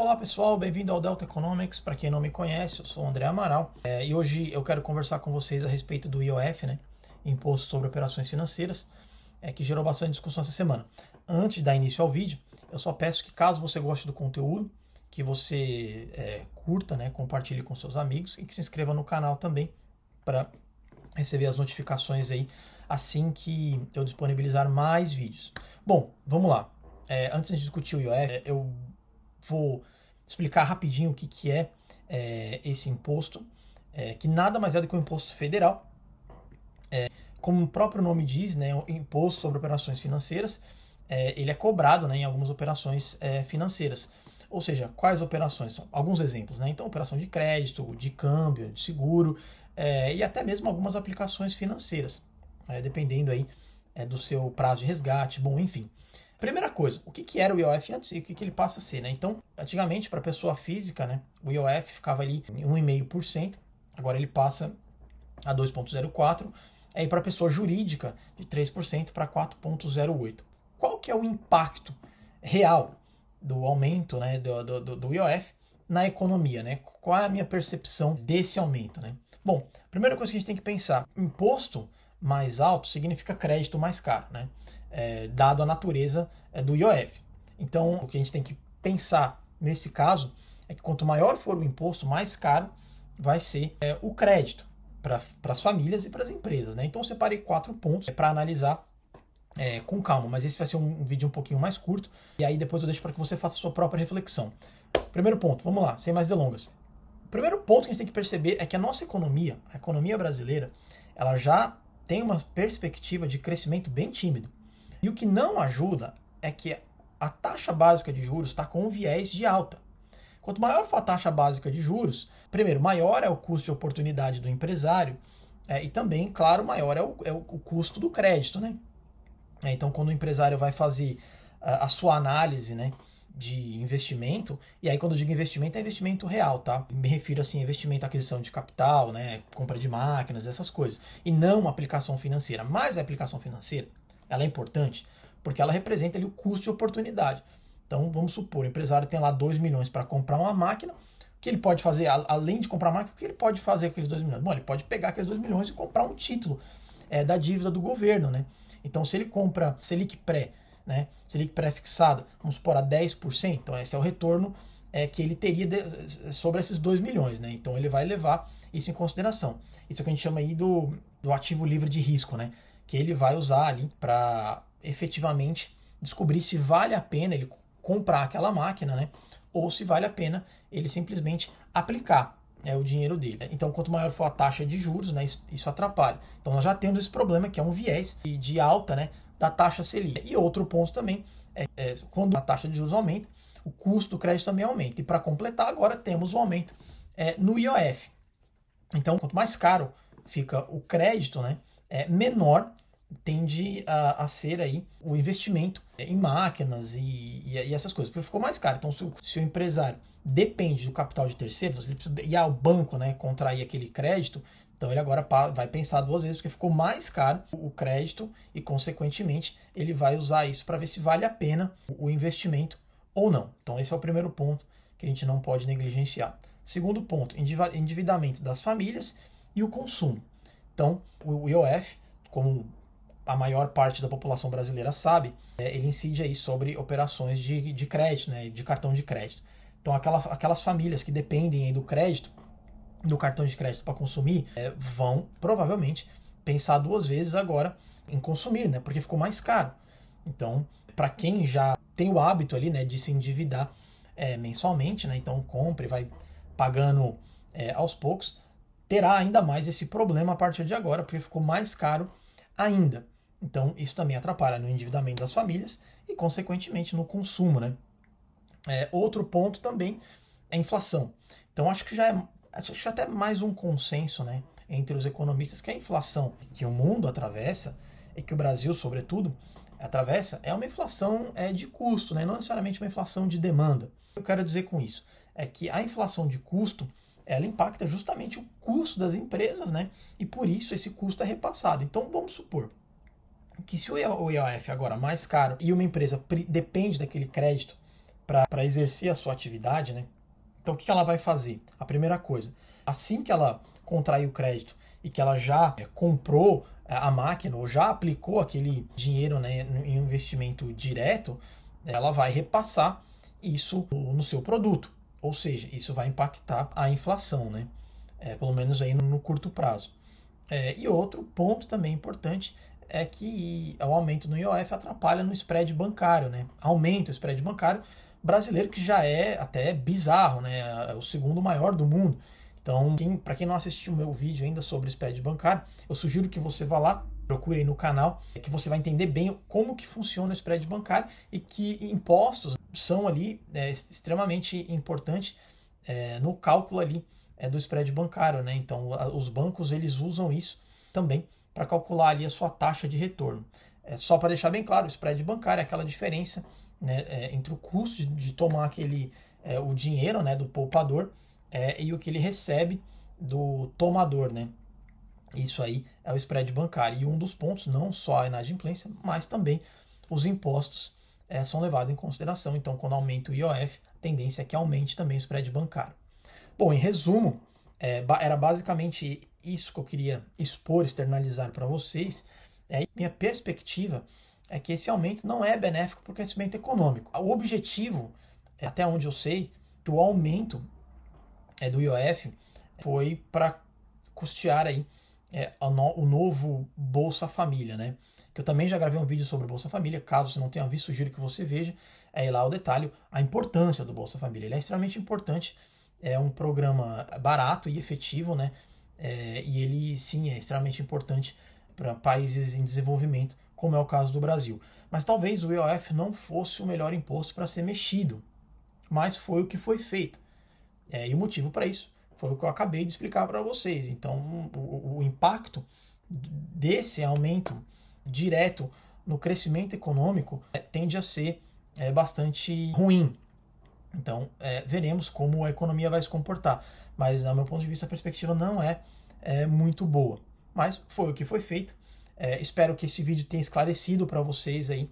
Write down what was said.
Olá pessoal, bem-vindo ao Delta Economics. Para quem não me conhece, eu sou o André Amaral é, e hoje eu quero conversar com vocês a respeito do IOF, né, Imposto sobre Operações Financeiras, é, que gerou bastante discussão essa semana. Antes de dar início ao vídeo, eu só peço que caso você goste do conteúdo, que você é, curta, né, compartilhe com seus amigos e que se inscreva no canal também para receber as notificações aí assim que eu disponibilizar mais vídeos. Bom, vamos lá. É, antes de discutir o IOF, eu vou explicar rapidinho o que, que é, é esse imposto, é, que nada mais é do que um imposto federal. É, como o próprio nome diz, né, o imposto sobre operações financeiras, é, ele é cobrado né, em algumas operações é, financeiras. Ou seja, quais operações? Alguns exemplos. Né? Então, operação de crédito, de câmbio, de seguro é, e até mesmo algumas aplicações financeiras, dependendo aí do seu prazo de resgate, bom, enfim. Primeira coisa, o que, que era o IOF antes e o que, que ele passa a ser, né? Então, antigamente, para pessoa física, né, o IOF ficava ali em 1,5%, agora ele passa a 2,04%, aí para pessoa jurídica, de 3% para 4,08%. Qual que é o impacto real do aumento né, do, do, do IOF na economia? Né? Qual é a minha percepção desse aumento? Né? Bom, primeira coisa que a gente tem que pensar, imposto mais alto significa crédito mais caro, né? É, dado a natureza é, do IOF. Então, o que a gente tem que pensar nesse caso é que quanto maior for o imposto, mais caro vai ser é, o crédito para as famílias e para as empresas. Né? Então, eu separei quatro pontos para analisar é, com calma, mas esse vai ser um, um, vídeo um pouquinho mais curto e aí depois eu deixo para que você faça a sua própria reflexão. Primeiro ponto, vamos lá, sem mais delongas. O primeiro ponto que a gente tem que perceber é que a nossa economia, a economia brasileira, ela já tem uma perspectiva de crescimento bem tímido. E o que não ajuda é que a taxa básica de juros está com um viés de alta. Quanto maior for a taxa básica de juros, primeiro, maior é o custo de oportunidade do empresário é, e também, claro, maior é o, é o custo do crédito. Né? É, então, quando o empresário vai fazer a, a sua análise né, de investimento, e aí quando eu digo investimento, é investimento real, tá? Me refiro assim, investimento aquisição de capital, né, compra de máquinas, essas coisas, e não aplicação financeira. Mas a aplicação financeira, ela é importante porque ela representa ali o custo de oportunidade. Então, vamos supor, o empresário tem lá 2 milhões para comprar uma máquina, o que ele pode fazer, além de comprar a máquina, o que ele pode fazer com aqueles 2 milhões? Bom, ele pode pegar aqueles 2 milhões e comprar um título é, da dívida do governo, né? Então, se ele compra Selic pré né? Selic pré-fixado, vamos supor, a 10%, então esse é o retorno é, que ele teria de, sobre esses 2 milhões, né? Então ele vai levar isso em consideração. Isso é o que a gente chama aí do, do ativo livre de risco, né? Que ele vai usar ali para efetivamente descobrir se vale a pena ele comprar aquela máquina, né? Ou se vale a pena ele simplesmente aplicar é o dinheiro dele. Então, quanto maior for a taxa de juros, né, isso atrapalha. Então, nós já temos esse problema que é um viés de alta, né, da taxa Selic. E outro ponto também é, é quando a taxa de juros aumenta, o custo do crédito também aumenta. E para completar, agora temos o aumento é, no IOF. Então, quanto mais caro fica o crédito, né, é, menor tende a, a, ser aí o investimento em máquinas e, e, e, essas coisas, porque ficou mais caro. Então, se o, se o empresário depende do capital de terceiros, ele precisa ir ao banco né, contrair aquele crédito, então ele agora vai pensar duas vezes porque ficou mais caro o crédito e, consequentemente, ele vai usar isso para ver se vale a pena o investimento ou não. Então esse é o primeiro ponto que a gente não pode negligenciar. Segundo ponto, endividamento das famílias e o consumo. Então o IOF, como a maior parte da população brasileira sabe, é, ele incide aí sobre operações de, de crédito, né, de cartão de crédito. Então aquela, aquelas famílias que dependem do crédito do cartão de crédito para consumir, é, vão provavelmente pensar duas vezes agora em consumir, né? Porque ficou mais caro. Então, para quem já tem o hábito ali, né, de se endividar é, mensalmente, né? Então compra e vai pagando é, aos poucos, terá ainda mais esse problema a partir de agora, porque ficou mais caro ainda. Então, isso também atrapalha no endividamento das famílias e, consequentemente, no consumo, né? É, outro ponto também é a inflação. Então, acho que já é acho que até mais um consenso né, entre os economistas que a inflação que o mundo atravessa, e que o Brasil, sobretudo, atravessa, é uma inflação é, de custo, né, não necessariamente uma inflação de demanda. O que eu quero dizer com isso é que a inflação de custo ela impacta justamente o custo das empresas, né? E por isso esse custo é repassado. Então vamos supor que se o IOF agora mais caro e uma empresa depende daquele crédito para exercer a sua atividade, né? Então o que ela vai fazer? A primeira coisa, assim que ela contrair o crédito e que ela já é, comprou é, a máquina ou já aplicou aquele dinheiro né, em investimento direto, ela vai repassar isso no seu produto. Ou seja, isso vai impactar a inflação, né? É, pelo menos aí no, no curto prazo. É, e outro ponto também importante é que o aumento no IOF atrapalha no spread bancário, né? Aumenta o spread bancário brasileiro que já é até bizarro, né? É o segundo maior do mundo. Então, para quem não assistiu o meu vídeo ainda sobre spread bancário, eu sugiro que você vá lá, procure aí no canal, que você vai entender bem como que funciona o spread bancário e que impostos são ali é, extremamente importantes é, no cálculo ali é, do spread bancário, né? Então, os bancos eles usam isso também para calcular ali a sua taxa de retorno. É só para deixar bem claro, o spread bancário é aquela diferença né, é, entre o custo de, tomar aquele é, o dinheiro né, do poupador é, e o que ele recebe do tomador, né? Isso aí é o spread bancário. E um dos pontos, não só a inadimplência, mas também os impostos é, são levados em consideração. Então, quando aumenta o IOF, a tendência é que aumente também o spread bancário. Bom, em resumo, é, era basicamente isso que eu queria expor, externalizar para vocês. É, minha perspectiva é que esse aumento não é benéfico para o crescimento econômico. O objetivo, é, até onde eu sei, que o aumento é, do IOF foi para custear aí é, o novo Bolsa Família, né? Que eu também já gravei um vídeo sobre Bolsa Família, caso você não tenha visto, sugiro que você veja. É lá o detalhe, a importância do Bolsa Família. Ele é extremamente importante, é um programa barato e efetivo, né? É, e ele sim é extremamente importante para países em desenvolvimento, como é o caso do Brasil. Mas talvez o IOF não fosse o melhor imposto para ser mexido, mas foi o que foi feito. É, e o motivo para isso foi o que eu acabei de explicar para vocês. Então, o, o, impacto desse aumento direto no crescimento econômico é, tende a ser é, bastante ruim. Então, é, veremos como a economia vai se comportar. Mas, a meu ponto de vista, a perspectiva não é, é muito boa. Mas foi o que foi feito. É, espero que esse vídeo tenha esclarecido para vocês aí